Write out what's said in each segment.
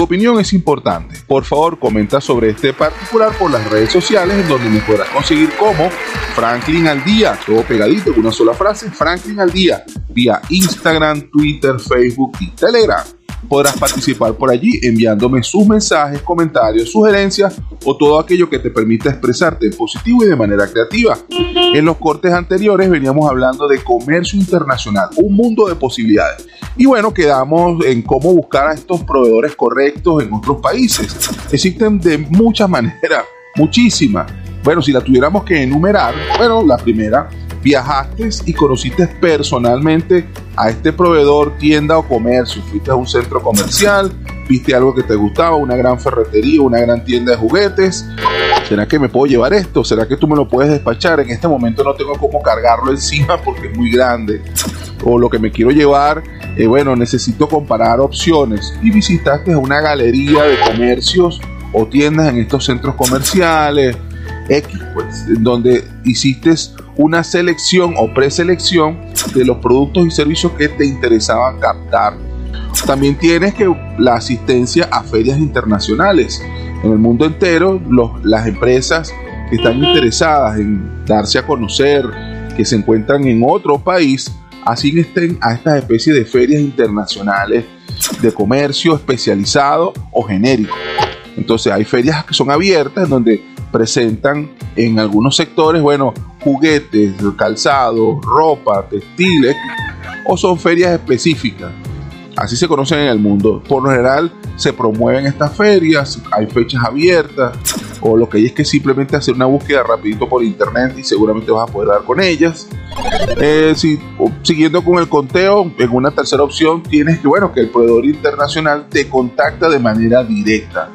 Tu opinión es importante. Por favor, comenta sobre este particular por las redes sociales en donde me podrás conseguir como Franklin al día, todo pegadito con una sola frase, Franklin al día, vía Instagram, Twitter, Facebook y Telegram podrás participar por allí enviándome sus mensajes, comentarios, sugerencias o todo aquello que te permita expresarte en positivo y de manera creativa. En los cortes anteriores veníamos hablando de comercio internacional, un mundo de posibilidades. Y bueno, quedamos en cómo buscar a estos proveedores correctos en otros países. Existen de muchas maneras, muchísimas. Bueno, si la tuviéramos que enumerar, bueno, la primera viajaste y conociste personalmente a este proveedor, tienda o comercio. Fuiste a un centro comercial, viste algo que te gustaba, una gran ferretería, una gran tienda de juguetes. ¿Será que me puedo llevar esto? ¿Será que tú me lo puedes despachar? En este momento no tengo cómo cargarlo encima porque es muy grande. O lo que me quiero llevar, eh, bueno, necesito comparar opciones. Y visitaste una galería de comercios o tiendas en estos centros comerciales X, pues, donde hiciste una selección o preselección de los productos y servicios que te interesaban captar. También tienes que la asistencia a ferias internacionales. En el mundo entero, las empresas que están interesadas en darse a conocer, que se encuentran en otro país, asisten a estas especies de ferias internacionales de comercio especializado o genérico. Entonces hay ferias que son abiertas donde presentan en algunos sectores, bueno, juguetes, calzado, ropa, textiles, o son ferias específicas. Así se conocen en el mundo. Por lo general se promueven estas ferias, hay fechas abiertas, o lo que hay es que simplemente hacer una búsqueda rapidito por internet y seguramente vas a poder dar con ellas. Eh, si, siguiendo con el conteo, en una tercera opción tienes que, bueno, que el proveedor internacional te contacta de manera directa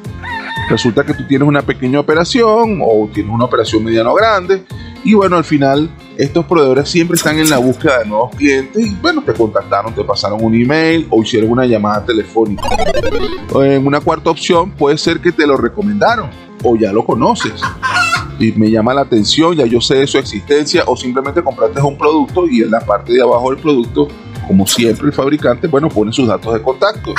resulta que tú tienes una pequeña operación o tienes una operación mediano grande y bueno, al final estos proveedores siempre están en la búsqueda de nuevos clientes y bueno, te contactaron, te pasaron un email o hicieron una llamada telefónica. En una cuarta opción puede ser que te lo recomendaron o ya lo conoces y me llama la atención, ya yo sé de su existencia o simplemente compraste un producto y en la parte de abajo del producto, como siempre el fabricante, bueno, pone sus datos de contacto.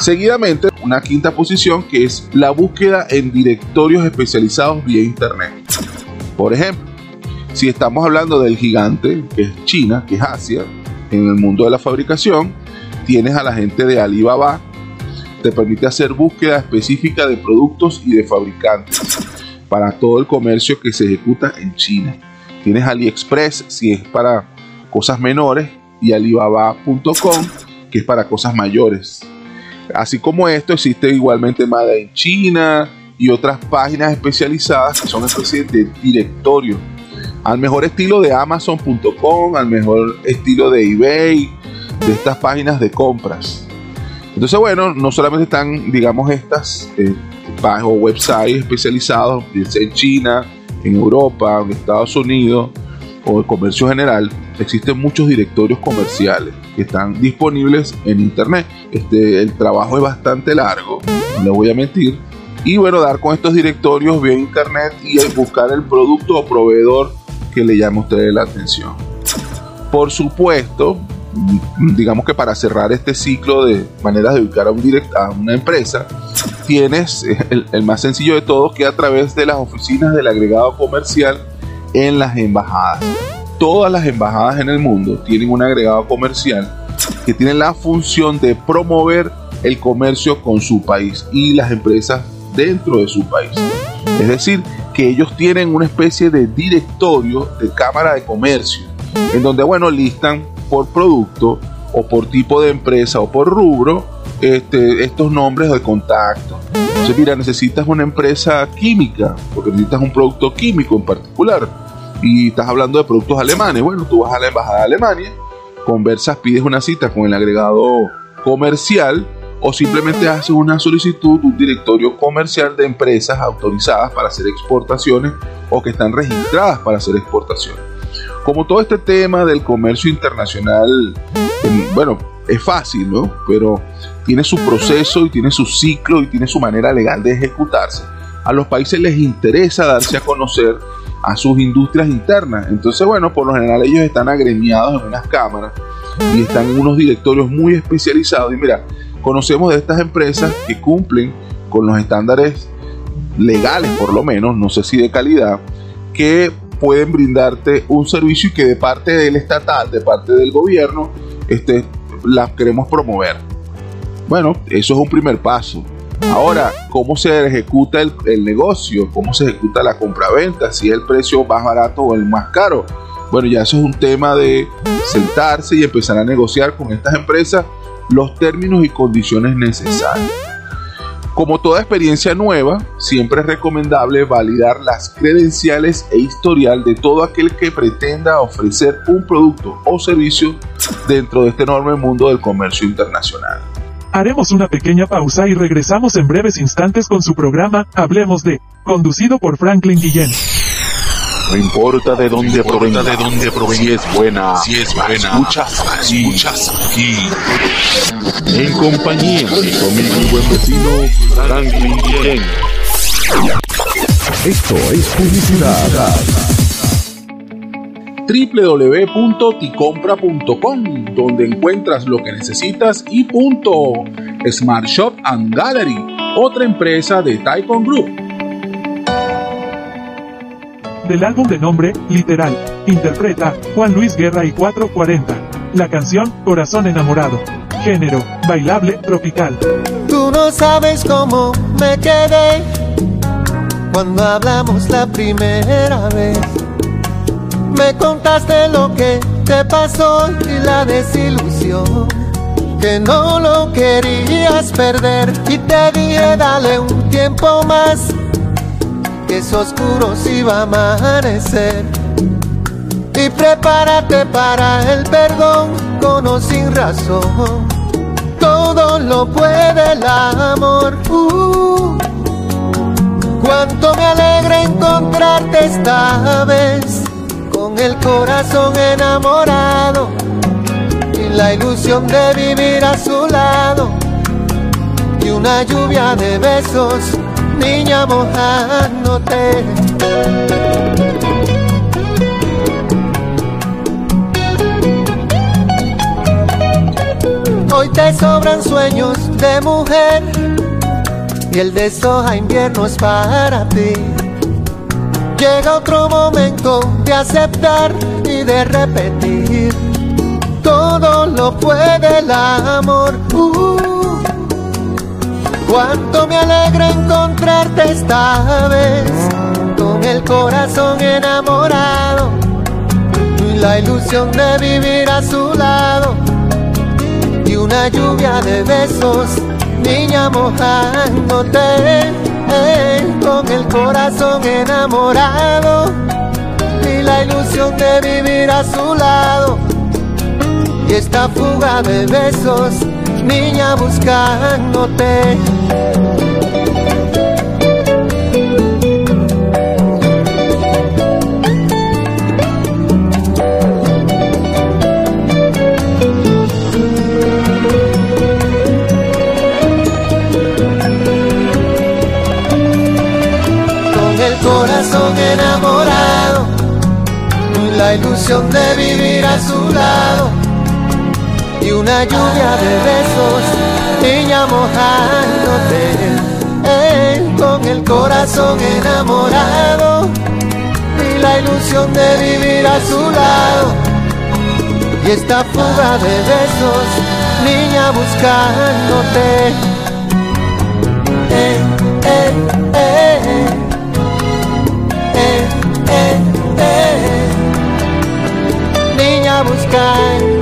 Seguidamente, una quinta posición que es la búsqueda en directorios especializados vía Internet. Por ejemplo, si estamos hablando del gigante, que es China, que es Asia, en el mundo de la fabricación, tienes a la gente de Alibaba, te permite hacer búsqueda específica de productos y de fabricantes para todo el comercio que se ejecuta en China. Tienes AliExpress si es para cosas menores y Alibaba.com que es para cosas mayores. Así como esto, existe igualmente Made en China y otras páginas especializadas que son especies de directorio. Al mejor estilo de Amazon.com, al mejor estilo de eBay, de estas páginas de compras. Entonces, bueno, no solamente están, digamos, estas eh, o websites especializados en China, en Europa, en Estados Unidos o en comercio general, existen muchos directorios comerciales que están disponibles en internet. Este, el trabajo es bastante largo, no le voy a mentir. Y bueno, dar con estos directorios vía internet y buscar el producto o proveedor que le llame a ustedes la atención. Por supuesto, digamos que para cerrar este ciclo de maneras de ubicar a, un a una empresa, tienes el, el, más sencillo de todos que a través de las oficinas del agregado comercial en las embajadas todas las embajadas en el mundo tienen un agregado comercial que tiene la función de promover el comercio con su país y las empresas dentro de su país. Es decir, que ellos tienen una especie de directorio de cámara de comercio, en donde, bueno, listan por producto o por tipo de empresa o por rubro este, estos nombres de contacto. Entonces, mira, necesitas una empresa química, porque necesitas un producto químico en particular y estás hablando de productos alemanes. Bueno, tú vas a la embajada de Alemania, conversas, pides una cita con el agregado comercial o simplemente haces una solicitud, un directorio comercial de empresas autorizadas para hacer exportaciones o que están registradas para hacer exportaciones. Como todo este tema del comercio internacional, em, bueno, es fácil, ¿no? Pero tiene su proceso y tiene su ciclo y tiene su manera legal de ejecutarse. A los países les interesa darse a conocer a sus industrias internas. Entonces, bueno, por lo general ellos están agremiados en unas cámaras y están en unos directorios muy especializados. Y mira, Conocemos de estas empresas que cumplen con los estándares legales, por lo menos, no sé si de calidad, que pueden brindarte un servicio y que de parte del estatal, de parte del gobierno, este, las queremos promover. Bueno, eso es un primer paso. Ahora, ¿cómo se ejecuta el, el negocio? ¿Cómo se ejecuta la compraventa? Si es el precio más barato o el más caro. Bueno, ya eso es un tema de sentarse y empezar a negociar con estas empresas los términos y condiciones necesarios. Como toda experiencia nueva, siempre es recomendable validar las credenciales e historial de todo aquel que pretenda ofrecer un producto o servicio dentro de este enorme mundo del comercio internacional. Haremos una pequeña pausa y regresamos en breves instantes con su programa Hablemos de, conducido por Franklin Guillén. No importa de dónde provenga, de dónde provenga, si es buena, si es buena, escuchas aquí, escuchas aquí. en compañía de tu amigo y buen vecino Franklin Guillén. Esto es publicidad. www.ticompra.com donde encuentras lo que necesitas y punto. Smart Shop and Gallery, otra empresa de Taikon Group. Del álbum de nombre, Literal, interpreta Juan Luis Guerra y 440. La canción, Corazón enamorado. Género, bailable, tropical. Tú no sabes cómo me quedé cuando hablamos la primera vez. Me contaste lo que te pasó y la desilusión. Que no lo querías perder y te dije dale un tiempo más. Que es oscuro si va a amanecer. Y prepárate para el perdón con o sin razón. Todo lo puede el amor. Uh. Cuánto me alegra encontrarte esta vez con el corazón enamorado y la ilusión de vivir a su lado y una lluvia de besos, niña mojándote. Hoy te sobran sueños de mujer y el de soja invierno es para ti. Llega otro momento de aceptar y de repetir. Todo lo puede el amor. Uh, cuánto me alegra encontrarte esta vez. Con el corazón enamorado. Y la ilusión de vivir a su lado. Y una lluvia de besos, niña mojándote el corazón enamorado y la ilusión de vivir a su lado y esta fuga de besos, niña buscándote. La ilusión de vivir a su lado. Y una lluvia de besos, niña mojándote, eh, con el corazón enamorado. Y la ilusión de vivir a su lado. Y esta fuga de besos, niña buscándote. Niña